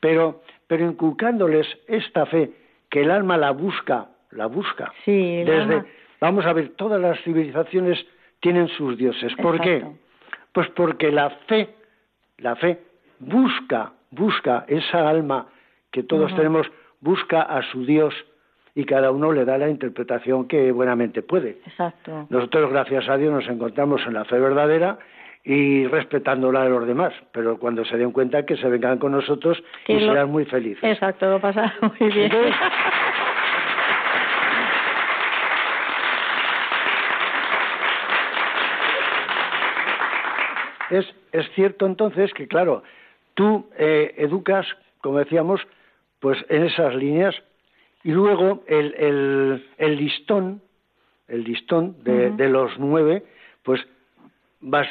pero, pero inculcándoles esta fe, que el alma la busca, la busca. Sí, desde, Vamos a ver, todas las civilizaciones tienen sus dioses. ¿Por qué? Pues porque la fe, la fe busca, busca esa alma que todos tenemos, busca a su Dios y cada uno le da la interpretación que buenamente puede. Exacto. Nosotros, gracias a Dios, nos encontramos en la fe verdadera y respetándola a los demás, pero cuando se den cuenta que se vengan con nosotros y serán muy felices. Exacto, lo pasa muy bien. es, es cierto entonces que, claro, tú eh, educas, como decíamos, pues en esas líneas y luego el, el, el listón, el listón de, de los nueve, pues vas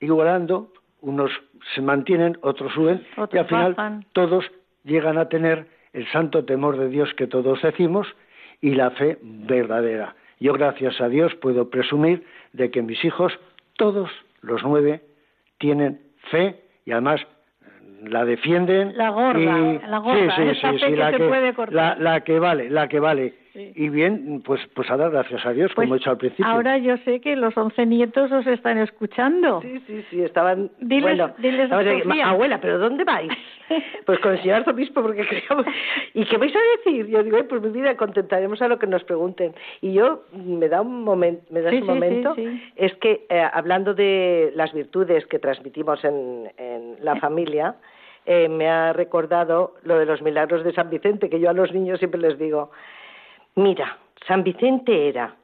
igualando, unos se mantienen, otros suben, y al final todos llegan a tener el santo temor de Dios que todos decimos y la fe verdadera. Yo, gracias a Dios, puedo presumir de que mis hijos, todos los nueve, tienen fe y además la defienden. La gorda, la gorda, sí, sí, sí, la, que, la, que vale, la que vale. Y bien, pues, pues a dar gracias a Dios, como pues he dicho al principio. Ahora yo sé que los once nietos os están escuchando. Sí, sí, sí, estaban... Diles, bueno, diles abuela, ¿pero dónde vais? pues con el señor arzobispo, porque creemos... ¿Y qué vais a decir? Yo digo, pues mi vida, contentaremos a lo que nos pregunten. Y yo, me da un, momento me da un momento, es que eh, hablando de las virtudes que transmitimos en, en la familia, eh, me ha recordado lo de los milagros de San Vicente, que yo a los niños siempre les digo, Mira, San Vicente era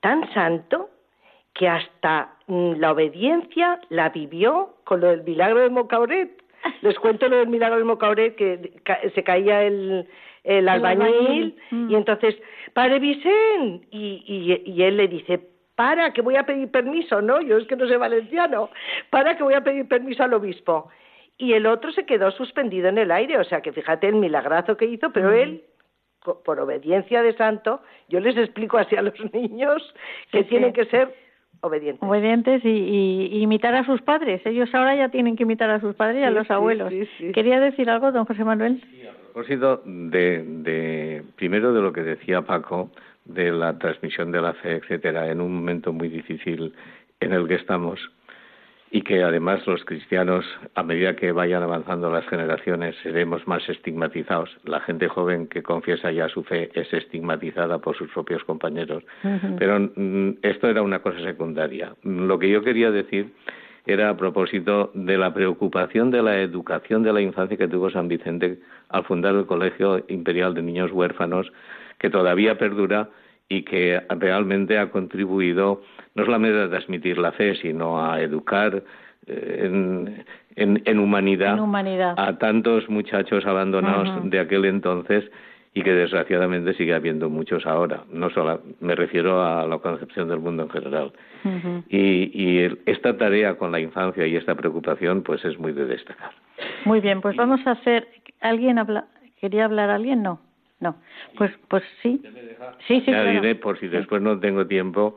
tan santo que hasta mm, la obediencia la vivió con lo del milagro de Mocauret. Les cuento lo del milagro de Mocauret, que se caía el, el albañil, y entonces, Padre Vicente, y, y, él le dice, para, que voy a pedir permiso, ¿no? Yo es que no sé valenciano, para, que voy a pedir permiso al obispo. Y el otro se quedó suspendido en el aire, o sea que fíjate el milagrazo que hizo, pero él por obediencia de santo, yo les explico así a los niños que tienen que ser obedientes. Obedientes y, imitar a sus padres. Ellos ahora ya tienen que imitar a sus padres y a los abuelos. ¿Quería decir algo, don José Manuel? Sí, a propósito de, de, primero de lo que decía Paco, de la transmisión de la fe, etcétera, en un momento muy difícil en el que estamos, y que además los cristianos, a medida que vayan avanzando las generaciones, seremos más estigmatizados. La gente joven que confiesa ya su fe es estigmatizada por sus propios compañeros. Pero mm, esto era una cosa secundaria. Lo que yo quería decir era a propósito de la preocupación de la educación de la infancia que tuvo San Vicente al fundar el Colegio Imperial de Niños Huérfanos, que todavía perdura y que realmente ha contribuido no solamente a transmitir la fe, sino a educar eh, en, humanidad, a tantos muchachos abandonados de aquel entonces y que desgraciadamente sigue habiendo muchos ahora. No solo me refiero a la concepción del mundo en general. y, y, esta tarea con la infancia y esta preocupación, pues es muy de destacar. Muy bien, pues vamos a hacer. ¿Alguien habla? ¿Quería hablar alguien? No. No, pues, pues sí. Sí, sí. Ya diré, por si después no tengo tiempo,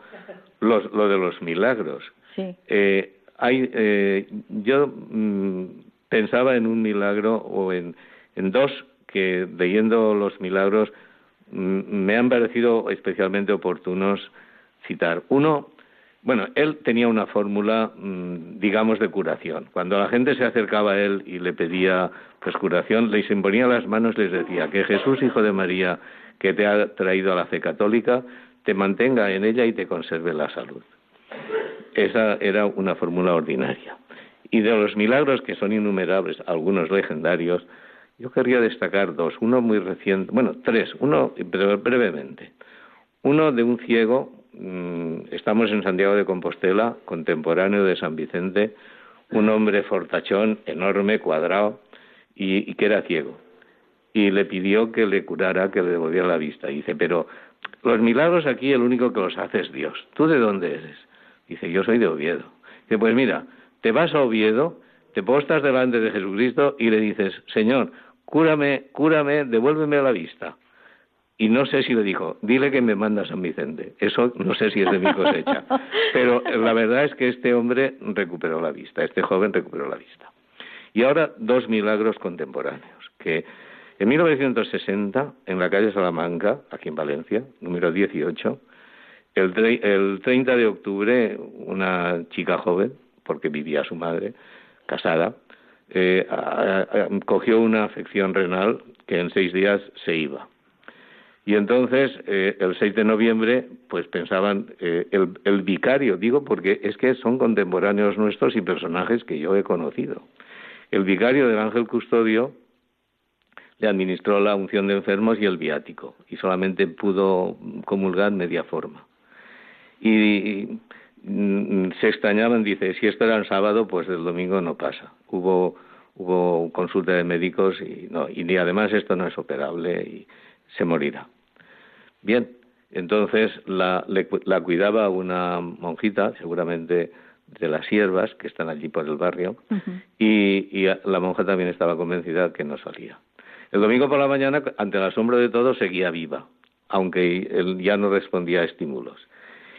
los, lo de los milagros. Sí. Eh, hay, eh, yo mm, pensaba en un milagro o en, en dos que, leyendo los milagros, mm, me han parecido especialmente oportunos citar. Uno, bueno, él tenía una fórmula, mm, digamos, de curación. Cuando la gente se acercaba a él y le pedía pues curación, les imponía las manos, les decía que Jesús, hijo de María, que te ha traído a la fe católica, te mantenga en ella y te conserve la salud. Esa era una fórmula ordinaria. Y de los milagros que son innumerables, algunos legendarios, yo querría destacar dos. Uno muy reciente, bueno, tres, uno brevemente. Uno de un ciego estamos en Santiago de Compostela, contemporáneo de San Vicente, un hombre fortachón, enorme, cuadrado, y, que era ciego. Y le pidió que le curara, que le devolviera la vista. Dice, pero los milagros aquí el único que los hace es Dios. ¿Tú de dónde eres? Dice, yo soy de Oviedo. Dice, pues mira, te vas a Oviedo, te postas delante de Jesucristo y le dices, Señor, cúrame, cúrame, devuélveme la vista y no sé si le dijo, dile que me manda San Vicente. Eso no sé si es de mi cosecha. Pero la verdad es que este hombre recuperó la vista, este joven recuperó la vista. Y ahora dos milagros contemporáneos, que en 1960, en la calle Salamanca, aquí en Valencia, número 18, el, el 30 de octubre, una chica joven, porque vivía su madre, casada, eh, cogió una afección renal que en seis días se iba Y entonces, eh, el 6 de noviembre, pues pensaban, eh, el, el, vicario, digo porque es que son contemporáneos nuestros y personajes que yo he conocido. El vicario del ángel custodio le administró la unción de enfermos y el viático, y solamente pudo comulgar media forma. Y, mm, se extrañaban, dice, si esto era el sábado, pues el domingo no pasa. Hubo, hubo consulta de médicos y, no, y además esto no es operable y se morirá. Bien, entonces la, la cuidaba una monjita, seguramente de las siervas que están allí por el barrio, y, la monja también estaba convencida que no salía. El domingo por la mañana, ante el asombro de todos, seguía viva, aunque él ya no respondía a estímulos.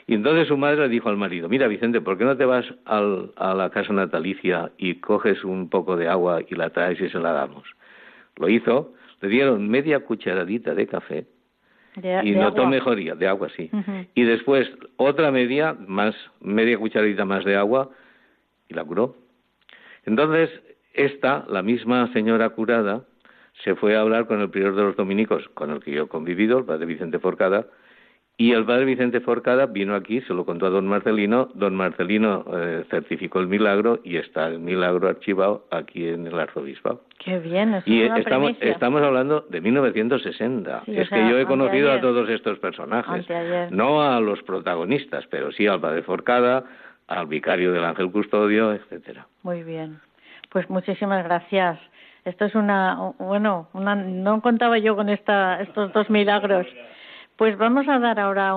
Y entonces su madre le dijo al marido, mira Vicente, ¿por qué no te vas a la casa natalicia y coges un poco de agua y la traes y se la damos? Lo hizo, le dieron media cucharadita de café y notó mejoría, de agua sí. Y después otra media, más, media cucharadita más de agua y la curó. Entonces, esta, la misma señora curada, se fue a hablar con el prior de los dominicos, con el que yo he convivido, el padre Vicente Forcada, y el padre Vicente Forcada vino aquí, se lo contó a don Marcelino, don Marcelino eh, certificó el milagro y está el milagro archivado aquí en el arzobispado. Qué bien, es Y estamos, estamos hablando de 1960. es que yo he conocido a todos estos personajes, no a los protagonistas, pero sí al padre Forcada, al vicario del Ángel Custodio, etcétera. Muy bien. Pues muchísimas gracias. Esto es una, bueno, una, no contaba yo con esta, estos dos milagros. Pues vamos a dar ahora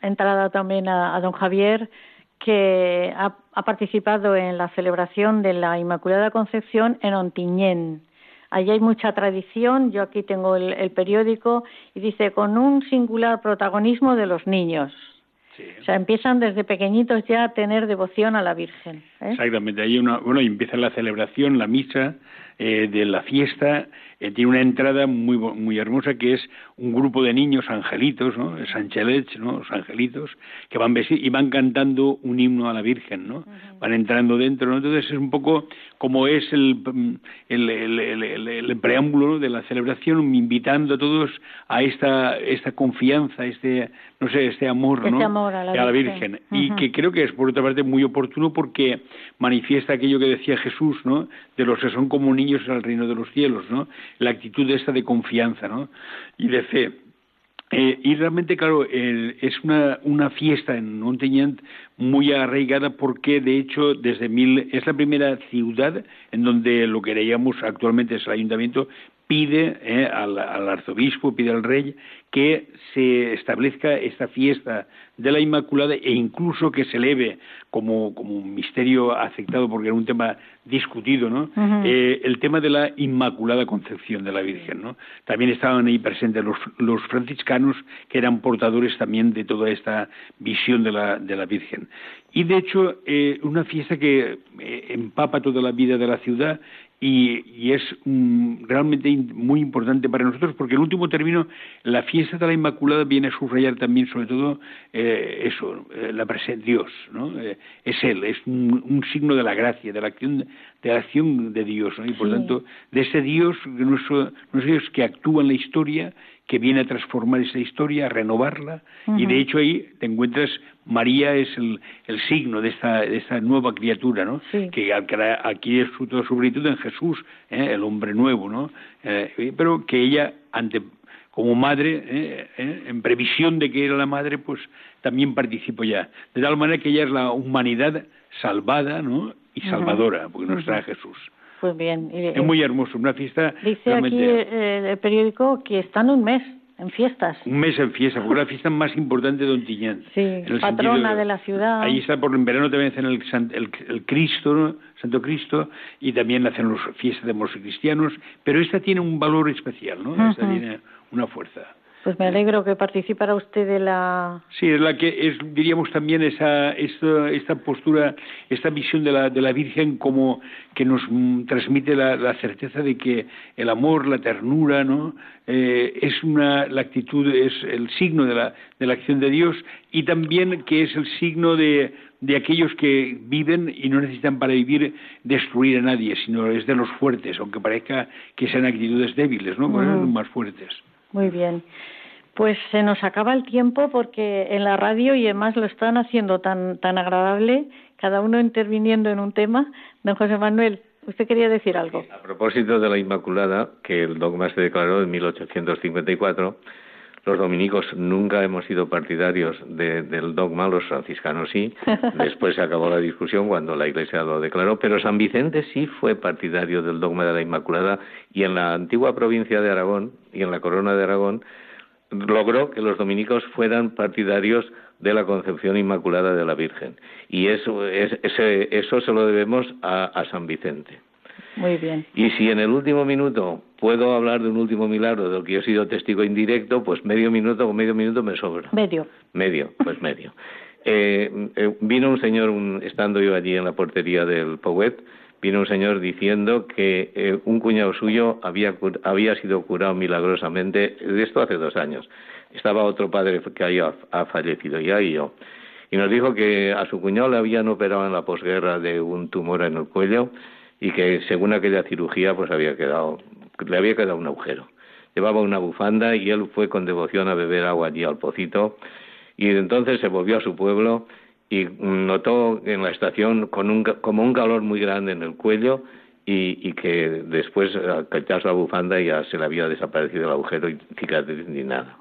entrada también a, don Javier, que ha, participado en la celebración de la Inmaculada Concepción en Ontiñén. Allí hay mucha tradición, yo aquí tengo el periódico, y dice, con un singular protagonismo de los niños. O sea, empiezan desde pequeñitos ya a tener devoción a la Virgen. ¿eh? Exactamente. Hay una, bueno, empieza la celebración, la misa eh, de la fiesta. Eh, tiene una entrada muy muy hermosa que es un grupo de niños angelitos, ¿no? Sanchelets, ¿no? Los angelitos que van y van cantando un himno a la Virgen, ¿no? Van entrando dentro, ¿no? Entonces es un poco como es el el, el, el, preámbulo de la celebración, invitando a todos a esta esta confianza, este no sé, este amor, este ¿no? Amor a la, Virgen. Y que creo que es, por otra parte, muy oportuno porque manifiesta aquello que decía Jesús, ¿no? De los que son como niños al reino de los cielos, ¿no? La actitud esta de confianza, ¿no? Y de fe. Eh, y realmente, claro, es una, una fiesta en Montañant muy arraigada porque, de hecho, desde mil, es la primera ciudad en donde lo que leíamos actualmente es el ayuntamiento, pide eh, al, arzobispo, pide al rey que se establezca esta fiesta de la Inmaculada e incluso que se eleve como, como un misterio aceptado porque era un tema discutido, ¿no? Eh, el tema de la Inmaculada Concepción de la Virgen, ¿no? También estaban ahí presentes los, los franciscanos que eran portadores también de toda esta visión de la, de la Virgen. Y de hecho, eh, una fiesta que empapa toda la vida de la ciudad y, es realmente muy importante para nosotros porque en último término la fiesta de la Inmaculada viene a subrayar también sobre todo eh, eso, eh, la presencia de Dios, ¿no? Eh, es Él, es un, signo de la gracia, de la acción de, la acción de Dios, ¿no? y por tanto de ese Dios, nuestro, Dios que actúa en la historia que viene a transformar esa historia, a renovarla, y de hecho ahí te encuentras, María es el, el signo de esta, de esta nueva criatura, ¿no? Que aquí es su, toda su virtud en Jesús, ¿eh? el hombre nuevo, ¿no? Eh, pero que ella, ante como madre, ¿eh? en previsión de que era la madre, pues también participó ya. De tal manera que ella es la humanidad salvada, ¿no? Y salvadora, porque nos trae Jesús. Pues bien. es muy hermoso, una fiesta. Dice aquí el periódico que están un mes en fiestas. Un mes en fiesta, porque es la fiesta más importante de Ontiñán. Sí, patrona de, la ciudad. Ahí está, por en verano también hacen el, el, Cristo, Santo Cristo, y también hacen las fiestas de los cristianos, pero esta tiene un valor especial, ¿no? Esta tiene una fuerza. Pues me alegro que participara usted de la. Sí, es la que es, diríamos también esa, esta, esta postura, esta visión de la, de la Virgen como que nos mm, transmite la, certeza de que el amor, la ternura, ¿no? Eh, es una, la actitud, es el signo de la, de la acción de Dios y también que es el signo de, de aquellos que viven y no necesitan para vivir destruir a nadie, sino es de los fuertes, aunque parezca que sean actitudes débiles, ¿no? Pues más fuertes. Muy bien. Pues se nos acaba el tiempo porque en la radio y además lo están haciendo tan, tan agradable, cada uno interviniendo en un tema. Don José Manuel, usted quería decir algo. A propósito de la Inmaculada, que el dogma se declaró en 1854, los dominicos nunca hemos sido partidarios del dogma, los franciscanos sí. Después se acabó la discusión cuando la Iglesia lo declaró, pero San Vicente sí fue partidario del dogma de la Inmaculada y en la antigua provincia de Aragón y en la Corona de Aragón logró que los dominicos fueran partidarios de la concepción inmaculada de la Virgen. Y eso, eso se lo debemos a, San Vicente. Muy bien. Y si en el último minuto puedo hablar de un último milagro del que yo he sido testigo indirecto, pues medio minuto o medio minuto me sobra. Medio. Medio, pues medio. Eh, eh, vino un señor, estando yo allí en la portería del Powet, vino un señor diciendo que eh, un cuñado suyo había, había sido curado milagrosamente, de esto hace dos años. Estaba otro padre que ha, ha fallecido ya y yo. Y nos dijo que a su cuñado le habían operado en la posguerra de un tumor en el cuello y que según aquella cirugía pues había quedado, le había quedado un agujero. Llevaba una bufanda y él fue con devoción a beber agua allí al pocito y entonces se volvió a su pueblo y notó en la estación con un, como un calor muy grande en el cuello y, que después al quitarse la bufanda ya se le había desaparecido el agujero y cicatriz ni nada.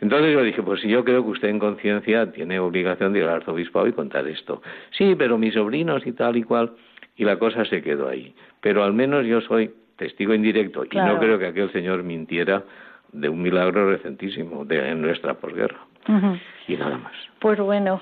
Entonces yo dije, pues si yo creo que usted en conciencia tiene obligación de ir al arzobispo y contar esto. Sí, pero mis sobrinos y tal y cual. Y la cosa se quedó ahí. Pero al menos yo soy testigo indirecto y no creo que aquel señor mintiera de un milagro recentísimo de, en nuestra posguerra. Y nada más. Pues bueno,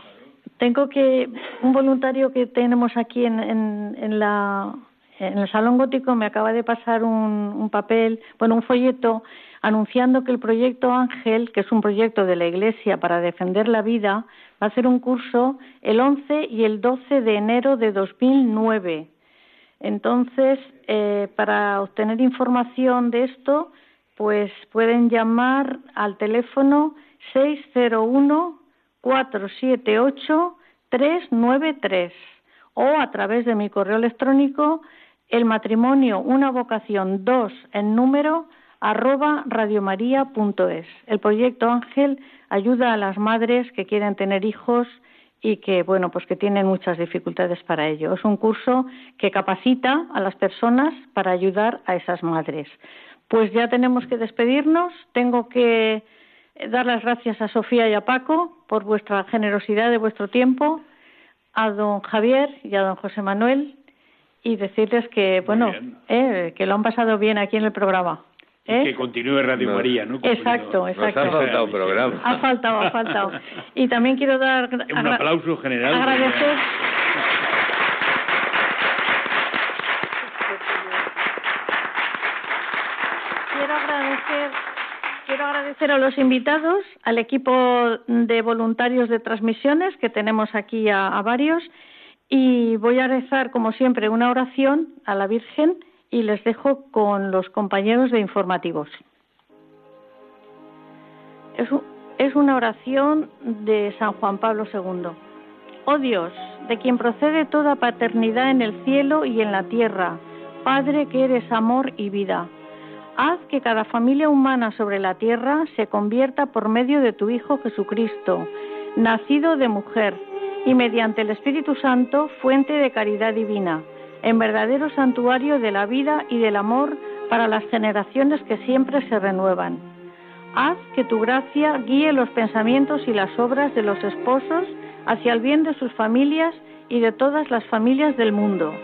tengo que un voluntario que tenemos aquí en, en, la en el salón gótico me acaba de pasar un, un papel, bueno, un folleto anunciando que el proyecto Ángel, que es un proyecto de la Iglesia para defender la vida, va a hacer un curso el 11 y el 12 de enero de 2009. Entonces, eh, para obtener información de esto, pues pueden llamar al teléfono 601 478-393 o a través de mi correo electrónico el matrimonio una vocación 2 en número arroba radiomaria.es. El proyecto Ángel ayuda a las madres que quieren tener hijos y que bueno pues que tienen muchas dificultades para ello. Es un curso que capacita a las personas para ayudar a esas madres. Pues ya tenemos que despedirnos. Tengo que dar las gracias a Sofía y a Paco por vuestra generosidad de vuestro tiempo, a don Javier y a don José Manuel y decirles que, bueno, eh, que lo han pasado bien aquí en el programa. ¿Eh? que continúe Radio María, ¿no? exacto, exacto. ha faltado programa. Ha faltado, ha faltado. Y también quiero dar... Un aplauso general. Agradecer... Quiero agradecer Quiero agradecer a los invitados, al equipo de voluntarios de transmisiones, que tenemos aquí a, varios, y voy a rezar, como siempre, una oración a la Virgen y les dejo con los compañeros de informativos. Es, es una oración de San Juan Pablo II. Oh Dios, de quien procede toda paternidad en el cielo y en la tierra, Padre que eres amor y vida Haz que cada familia humana sobre la tierra se convierta por medio de tu Hijo Jesucristo, nacido de mujer, y mediante el Espíritu Santo, fuente de caridad divina, en verdadero santuario de la vida y del amor para las generaciones que siempre se renuevan. Haz que tu gracia guíe los pensamientos y las obras de los esposos hacia el bien de sus familias y de todas las familias del mundo.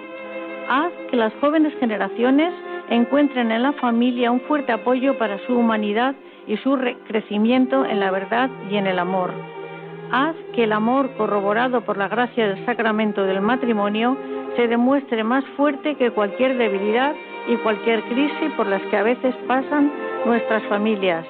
Haz que las jóvenes generaciones encuentren en la familia un fuerte apoyo para su humanidad y su crecimiento en la verdad y en el amor. Haz que el amor corroborado por la gracia del sacramento del matrimonio se demuestre más fuerte que cualquier debilidad y cualquier crisis por las que a veces pasan nuestras familias.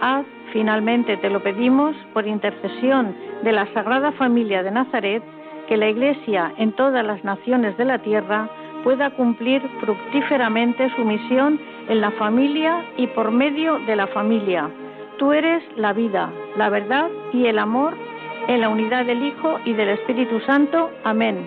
Haz, finalmente te lo pedimos, por intercesión de la Sagrada Familia de Nazaret, que la Iglesia en todas las naciones de la tierra pueda cumplir fructíferamente su misión en la familia y por medio de la familia. Tú eres la vida, la verdad y el amor en la unidad del Hijo y del Espíritu Santo. Amén.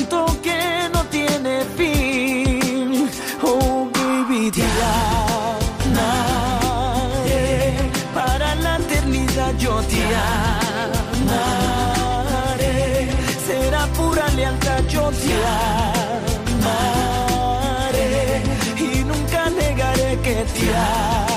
yeah